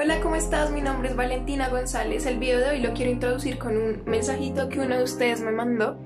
Hola, ¿cómo estás? Mi nombre es Valentina González. El video de hoy lo quiero introducir con un mensajito que uno de ustedes me mandó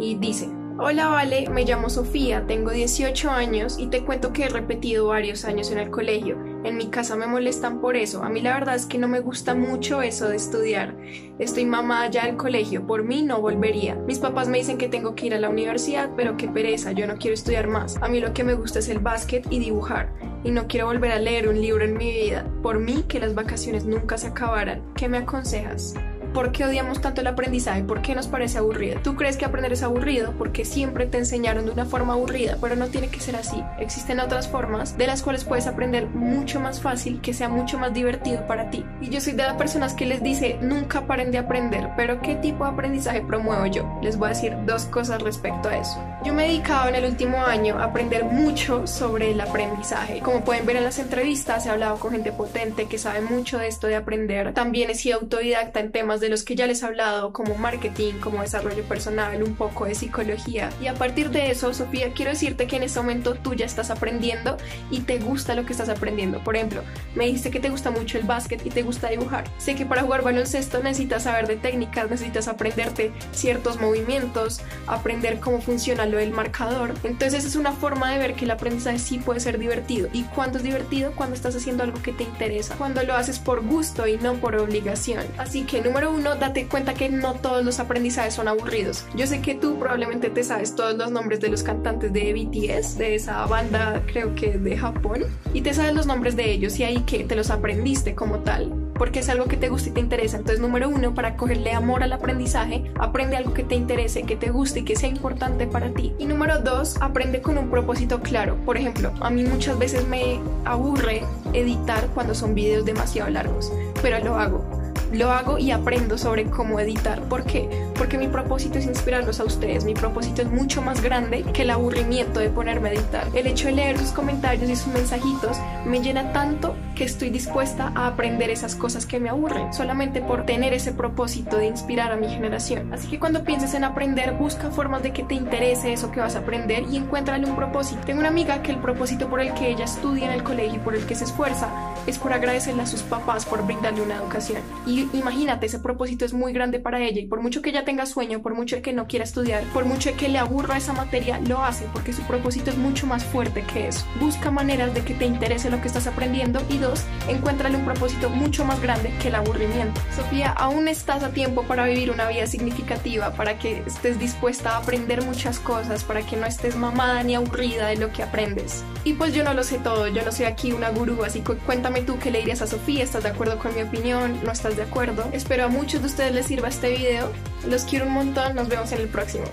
y dice, Hola Vale, me llamo Sofía, tengo 18 años y te cuento que he repetido varios años en el colegio. En mi casa me molestan por eso. A mí la verdad es que no me gusta mucho eso de estudiar. Estoy mamá ya al colegio, por mí no volvería. Mis papás me dicen que tengo que ir a la universidad, pero qué pereza, yo no quiero estudiar más. A mí lo que me gusta es el básquet y dibujar. Y no quiero volver a leer un libro en mi vida. Por mí que las vacaciones nunca se acabaran. ¿Qué me aconsejas? ¿Por qué odiamos tanto el aprendizaje? ¿Por qué nos parece aburrido? ¿Tú crees que aprender es aburrido? Porque siempre te enseñaron de una forma aburrida, pero no tiene que ser así. Existen otras formas de las cuales puedes aprender mucho más fácil, que sea mucho más divertido para ti. Y yo soy de las personas que les dice, nunca paren de aprender, pero ¿qué tipo de aprendizaje promuevo yo? Les voy a decir dos cosas respecto a eso. Yo me he dedicado en el último año a aprender mucho sobre el aprendizaje. Como pueden ver en las entrevistas, he hablado con gente potente que sabe mucho de esto de aprender. También he sido autodidacta en temas de los que ya les he hablado, como marketing, como desarrollo personal, un poco de psicología. Y a partir de eso, Sofía, quiero decirte que en este momento tú ya estás aprendiendo y te gusta lo que estás aprendiendo. Por ejemplo, me dijiste que te gusta mucho el básquet y te gusta dibujar. Sé que para jugar baloncesto necesitas saber de técnicas, necesitas aprenderte ciertos movimientos, aprender cómo funciona lo del marcador. Entonces es una forma de ver que el aprendizaje sí puede ser divertido. ¿Y cuando es divertido? Cuando estás haciendo algo que te interesa, cuando lo haces por gusto y no por obligación. Así que número uno, date cuenta que no todos los aprendizajes son aburridos. Yo sé que tú probablemente te sabes todos los nombres de los cantantes de BTS, de esa banda creo que de Japón, y te sabes los nombres de ellos y ahí que te los aprendiste como tal porque es algo que te gusta y te interesa. Entonces, número uno, para cogerle amor al aprendizaje, aprende algo que te interese, que te guste y que sea importante para ti. Y número dos, aprende con un propósito claro. Por ejemplo, a mí muchas veces me aburre editar cuando son videos demasiado largos, pero lo hago lo hago y aprendo sobre cómo editar. ¿Por qué? Porque mi propósito es inspirarlos a ustedes. Mi propósito es mucho más grande que el aburrimiento de ponerme a editar. El hecho de leer sus comentarios y sus mensajitos me llena tanto que estoy dispuesta a aprender esas cosas que me aburren, solamente por tener ese propósito de inspirar a mi generación. Así que cuando pienses en aprender, busca formas de que te interese eso que vas a aprender y encuéntrale un propósito. Tengo una amiga que el propósito por el que ella estudia en el colegio y por el que se esfuerza es por agradecerle a sus papás por brindarle una educación. Y imagínate, ese propósito es muy grande para ella y por mucho que ella tenga sueño, por mucho que no quiera estudiar, por mucho que le aburra esa materia, lo hace porque su propósito es mucho más fuerte que eso. Busca maneras de que te interese lo que estás aprendiendo y dos, encuéntrale un propósito mucho más grande que el aburrimiento. Sofía, aún estás a tiempo para vivir una vida significativa, para que estés dispuesta a aprender muchas cosas, para que no estés mamada ni aburrida de lo que aprendes. Y pues yo no lo sé todo, yo no soy aquí una gurú, así que cuéntame tú qué le dirías a Sofía, ¿estás de acuerdo con mi opinión? ¿No estás de acuerdo. Espero a muchos de ustedes les sirva este video. Los quiero un montón. Nos vemos en el próximo.